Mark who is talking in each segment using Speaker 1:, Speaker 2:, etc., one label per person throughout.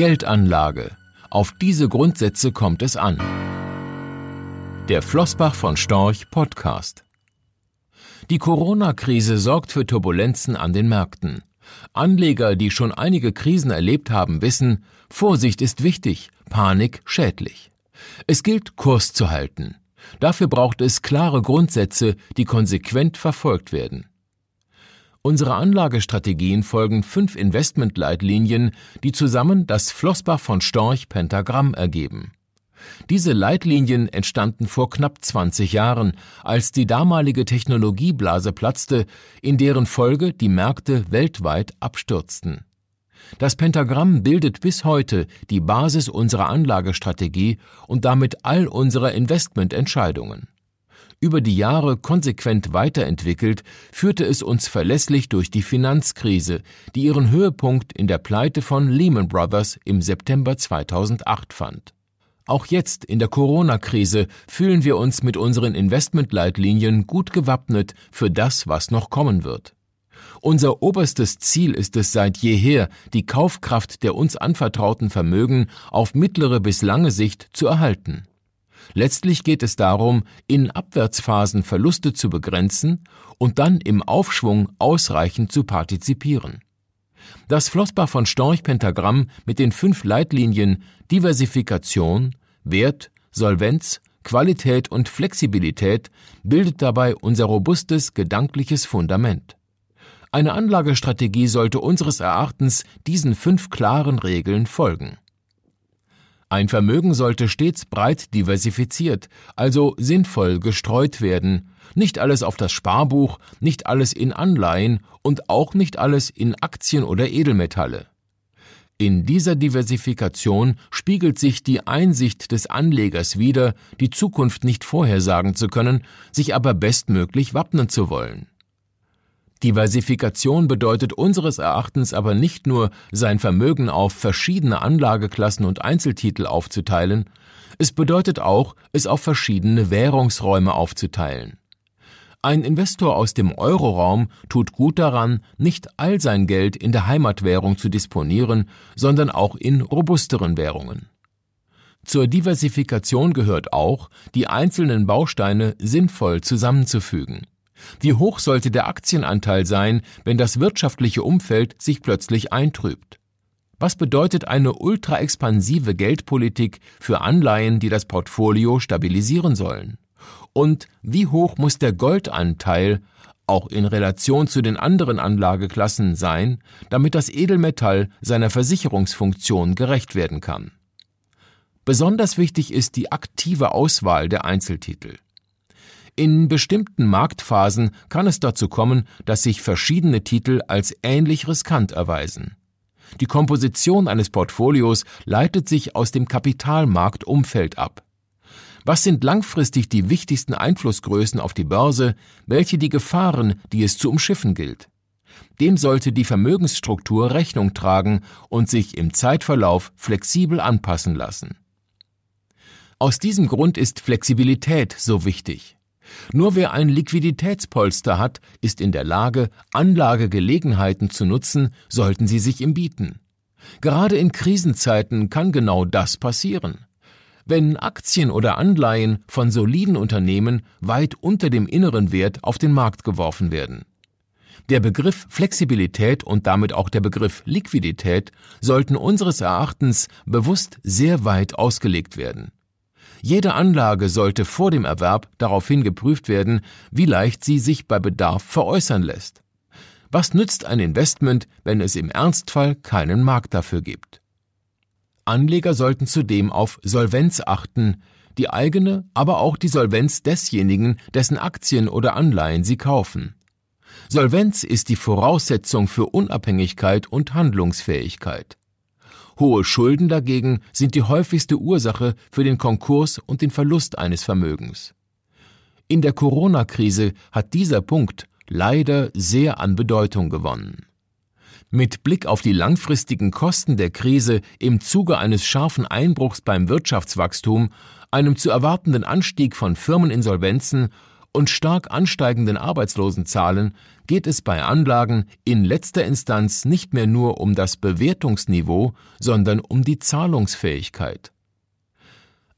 Speaker 1: Geldanlage. Auf diese Grundsätze kommt es an. Der Flossbach von Storch Podcast. Die Corona-Krise sorgt für Turbulenzen an den Märkten. Anleger, die schon einige Krisen erlebt haben, wissen, Vorsicht ist wichtig, Panik schädlich. Es gilt, Kurs zu halten. Dafür braucht es klare Grundsätze, die konsequent verfolgt werden. Unsere Anlagestrategien folgen fünf Investmentleitlinien, die zusammen das Flossbach von Storch Pentagramm ergeben. Diese Leitlinien entstanden vor knapp 20 Jahren, als die damalige Technologieblase platzte, in deren Folge die Märkte weltweit abstürzten. Das Pentagramm bildet bis heute die Basis unserer Anlagestrategie und damit all unserer Investmententscheidungen über die Jahre konsequent weiterentwickelt, führte es uns verlässlich durch die Finanzkrise, die ihren Höhepunkt in der Pleite von Lehman Brothers im September 2008 fand. Auch jetzt in der Corona-Krise fühlen wir uns mit unseren Investmentleitlinien gut gewappnet für das, was noch kommen wird. Unser oberstes Ziel ist es seit jeher, die Kaufkraft der uns anvertrauten Vermögen auf mittlere bis lange Sicht zu erhalten. Letztlich geht es darum, in Abwärtsphasen Verluste zu begrenzen und dann im Aufschwung ausreichend zu partizipieren. Das Flossbach von Storch Pentagramm mit den fünf Leitlinien Diversifikation, Wert, Solvenz, Qualität und Flexibilität bildet dabei unser robustes gedankliches Fundament. Eine Anlagestrategie sollte unseres Erachtens diesen fünf klaren Regeln folgen. Ein Vermögen sollte stets breit diversifiziert, also sinnvoll gestreut werden, nicht alles auf das Sparbuch, nicht alles in Anleihen und auch nicht alles in Aktien oder Edelmetalle. In dieser Diversifikation spiegelt sich die Einsicht des Anlegers wider, die Zukunft nicht vorhersagen zu können, sich aber bestmöglich wappnen zu wollen. Diversifikation bedeutet unseres Erachtens aber nicht nur, sein Vermögen auf verschiedene Anlageklassen und Einzeltitel aufzuteilen, es bedeutet auch, es auf verschiedene Währungsräume aufzuteilen. Ein Investor aus dem Euroraum tut gut daran, nicht all sein Geld in der Heimatwährung zu disponieren, sondern auch in robusteren Währungen. Zur Diversifikation gehört auch, die einzelnen Bausteine sinnvoll zusammenzufügen. Wie hoch sollte der Aktienanteil sein, wenn das wirtschaftliche Umfeld sich plötzlich eintrübt? Was bedeutet eine ultraexpansive Geldpolitik für Anleihen, die das Portfolio stabilisieren sollen? Und wie hoch muss der Goldanteil auch in Relation zu den anderen Anlageklassen sein, damit das Edelmetall seiner Versicherungsfunktion gerecht werden kann? Besonders wichtig ist die aktive Auswahl der Einzeltitel. In bestimmten Marktphasen kann es dazu kommen, dass sich verschiedene Titel als ähnlich riskant erweisen. Die Komposition eines Portfolios leitet sich aus dem Kapitalmarktumfeld ab. Was sind langfristig die wichtigsten Einflussgrößen auf die Börse, welche die Gefahren, die es zu umschiffen gilt? Dem sollte die Vermögensstruktur Rechnung tragen und sich im Zeitverlauf flexibel anpassen lassen. Aus diesem Grund ist Flexibilität so wichtig. Nur wer ein Liquiditätspolster hat, ist in der Lage, Anlagegelegenheiten zu nutzen, sollten sie sich ihm bieten. Gerade in Krisenzeiten kann genau das passieren. Wenn Aktien oder Anleihen von soliden Unternehmen weit unter dem inneren Wert auf den Markt geworfen werden. Der Begriff Flexibilität und damit auch der Begriff Liquidität sollten unseres Erachtens bewusst sehr weit ausgelegt werden. Jede Anlage sollte vor dem Erwerb daraufhin geprüft werden, wie leicht sie sich bei Bedarf veräußern lässt. Was nützt ein Investment, wenn es im Ernstfall keinen Markt dafür gibt? Anleger sollten zudem auf Solvenz achten, die eigene, aber auch die Solvenz desjenigen, dessen Aktien oder Anleihen sie kaufen. Solvenz ist die Voraussetzung für Unabhängigkeit und Handlungsfähigkeit. Hohe Schulden dagegen sind die häufigste Ursache für den Konkurs und den Verlust eines Vermögens. In der Corona-Krise hat dieser Punkt leider sehr an Bedeutung gewonnen. Mit Blick auf die langfristigen Kosten der Krise im Zuge eines scharfen Einbruchs beim Wirtschaftswachstum, einem zu erwartenden Anstieg von Firmeninsolvenzen und stark ansteigenden Arbeitslosenzahlen geht es bei Anlagen in letzter Instanz nicht mehr nur um das Bewertungsniveau, sondern um die Zahlungsfähigkeit.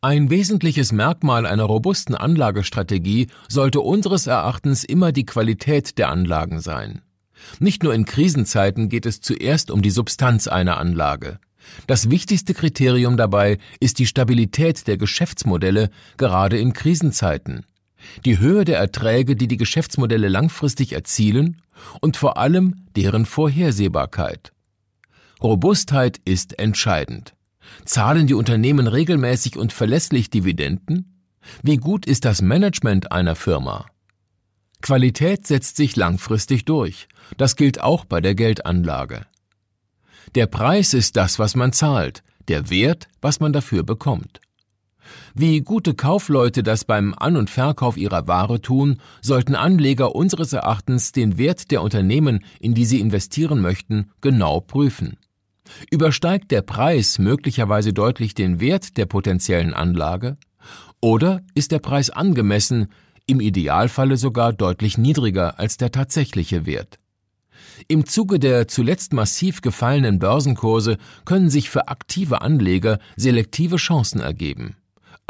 Speaker 1: Ein wesentliches Merkmal einer robusten Anlagestrategie sollte unseres Erachtens immer die Qualität der Anlagen sein. Nicht nur in Krisenzeiten geht es zuerst um die Substanz einer Anlage. Das wichtigste Kriterium dabei ist die Stabilität der Geschäftsmodelle, gerade in Krisenzeiten. Die Höhe der Erträge, die die Geschäftsmodelle langfristig erzielen und vor allem deren Vorhersehbarkeit. Robustheit ist entscheidend. Zahlen die Unternehmen regelmäßig und verlässlich Dividenden? Wie gut ist das Management einer Firma? Qualität setzt sich langfristig durch. Das gilt auch bei der Geldanlage. Der Preis ist das, was man zahlt, der Wert, was man dafür bekommt. Wie gute Kaufleute das beim An- und Verkauf ihrer Ware tun, sollten Anleger unseres Erachtens den Wert der Unternehmen, in die sie investieren möchten, genau prüfen. Übersteigt der Preis möglicherweise deutlich den Wert der potenziellen Anlage? Oder ist der Preis angemessen, im Idealfalle sogar deutlich niedriger als der tatsächliche Wert? Im Zuge der zuletzt massiv gefallenen Börsenkurse können sich für aktive Anleger selektive Chancen ergeben.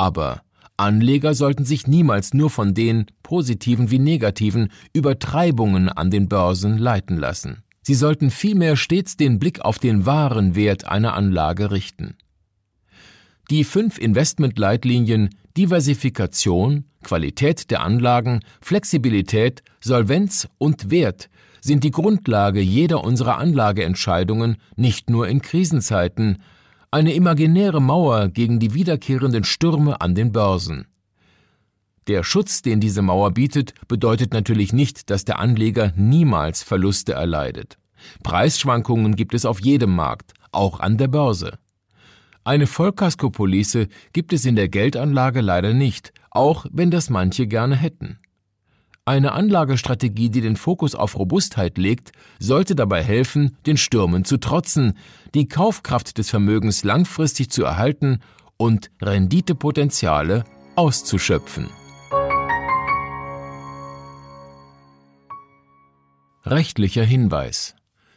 Speaker 1: Aber Anleger sollten sich niemals nur von den, positiven wie negativen, Übertreibungen an den Börsen leiten lassen. Sie sollten vielmehr stets den Blick auf den wahren Wert einer Anlage richten. Die fünf Investmentleitlinien Diversifikation, Qualität der Anlagen, Flexibilität, Solvenz und Wert sind die Grundlage jeder unserer Anlageentscheidungen, nicht nur in Krisenzeiten, eine imaginäre Mauer gegen die wiederkehrenden Stürme an den Börsen. Der Schutz, den diese Mauer bietet, bedeutet natürlich nicht, dass der Anleger niemals Verluste erleidet. Preisschwankungen gibt es auf jedem Markt, auch an der Börse. Eine Vollkaskopolice gibt es in der Geldanlage leider nicht, auch wenn das manche gerne hätten. Eine Anlagestrategie, die den Fokus auf Robustheit legt, sollte dabei helfen, den Stürmen zu trotzen, die Kaufkraft des Vermögens langfristig zu erhalten und Renditepotenziale auszuschöpfen. Rechtlicher Hinweis.